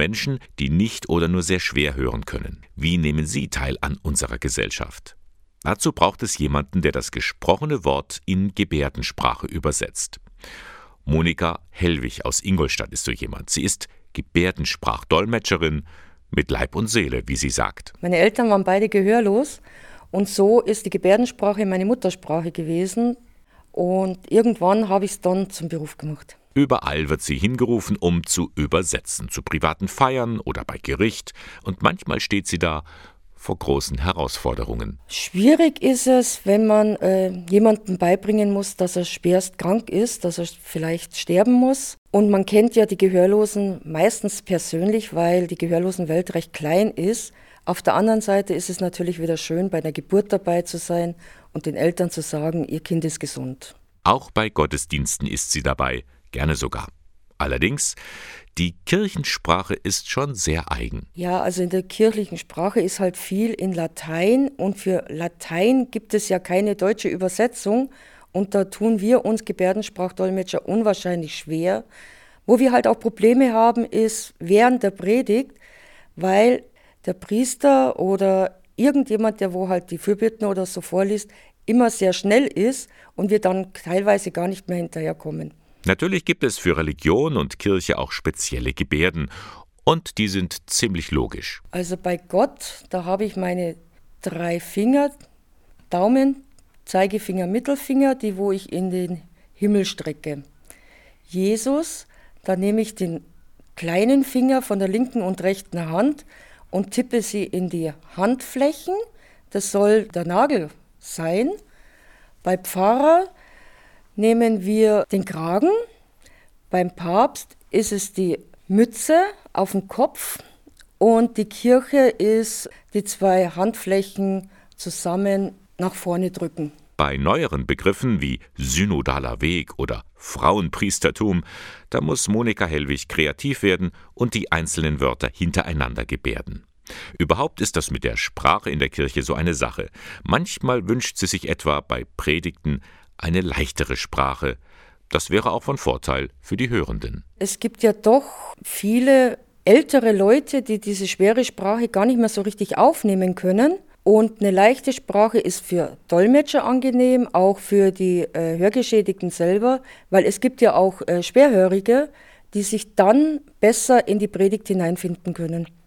Menschen, die nicht oder nur sehr schwer hören können. Wie nehmen Sie teil an unserer Gesellschaft? Dazu braucht es jemanden, der das gesprochene Wort in Gebärdensprache übersetzt. Monika Hellwig aus Ingolstadt ist so jemand. Sie ist Gebärdensprachdolmetscherin mit Leib und Seele, wie sie sagt. Meine Eltern waren beide gehörlos und so ist die Gebärdensprache meine Muttersprache gewesen. Und irgendwann habe ich es dann zum Beruf gemacht. Überall wird sie hingerufen, um zu übersetzen, zu privaten Feiern oder bei Gericht, und manchmal steht sie da vor großen Herausforderungen. Schwierig ist es, wenn man äh, jemandem beibringen muss, dass er schwerst krank ist, dass er vielleicht sterben muss. Und man kennt ja die Gehörlosen meistens persönlich, weil die Gehörlosenwelt recht klein ist. Auf der anderen Seite ist es natürlich wieder schön, bei der Geburt dabei zu sein und den Eltern zu sagen, ihr Kind ist gesund. Auch bei Gottesdiensten ist sie dabei, gerne sogar. Allerdings, die Kirchensprache ist schon sehr eigen. Ja, also in der kirchlichen Sprache ist halt viel in Latein und für Latein gibt es ja keine deutsche Übersetzung und da tun wir uns Gebärdensprachdolmetscher unwahrscheinlich schwer. Wo wir halt auch Probleme haben, ist während der Predigt, weil der Priester oder irgendjemand, der wo halt die Fürbitten oder so vorliest, immer sehr schnell ist und wir dann teilweise gar nicht mehr hinterherkommen. Natürlich gibt es für Religion und Kirche auch spezielle Gebärden und die sind ziemlich logisch. Also bei Gott, da habe ich meine drei Finger, Daumen, Zeigefinger, Mittelfinger, die wo ich in den Himmel strecke. Jesus, da nehme ich den kleinen Finger von der linken und rechten Hand und tippe sie in die Handflächen. Das soll der Nagel sein. Bei Pfarrer nehmen wir den Kragen. Beim Papst ist es die Mütze auf dem Kopf und die Kirche ist die zwei Handflächen zusammen nach vorne drücken. Bei neueren Begriffen wie synodaler Weg oder Frauenpriestertum, da muss Monika Hellwig kreativ werden und die einzelnen Wörter hintereinander gebärden. Überhaupt ist das mit der Sprache in der Kirche so eine Sache. Manchmal wünscht sie sich etwa bei Predigten eine leichtere Sprache. Das wäre auch von Vorteil für die Hörenden. Es gibt ja doch viele ältere Leute, die diese schwere Sprache gar nicht mehr so richtig aufnehmen können. Und eine leichte Sprache ist für Dolmetscher angenehm, auch für die äh, Hörgeschädigten selber, weil es gibt ja auch äh, Schwerhörige, die sich dann besser in die Predigt hineinfinden können.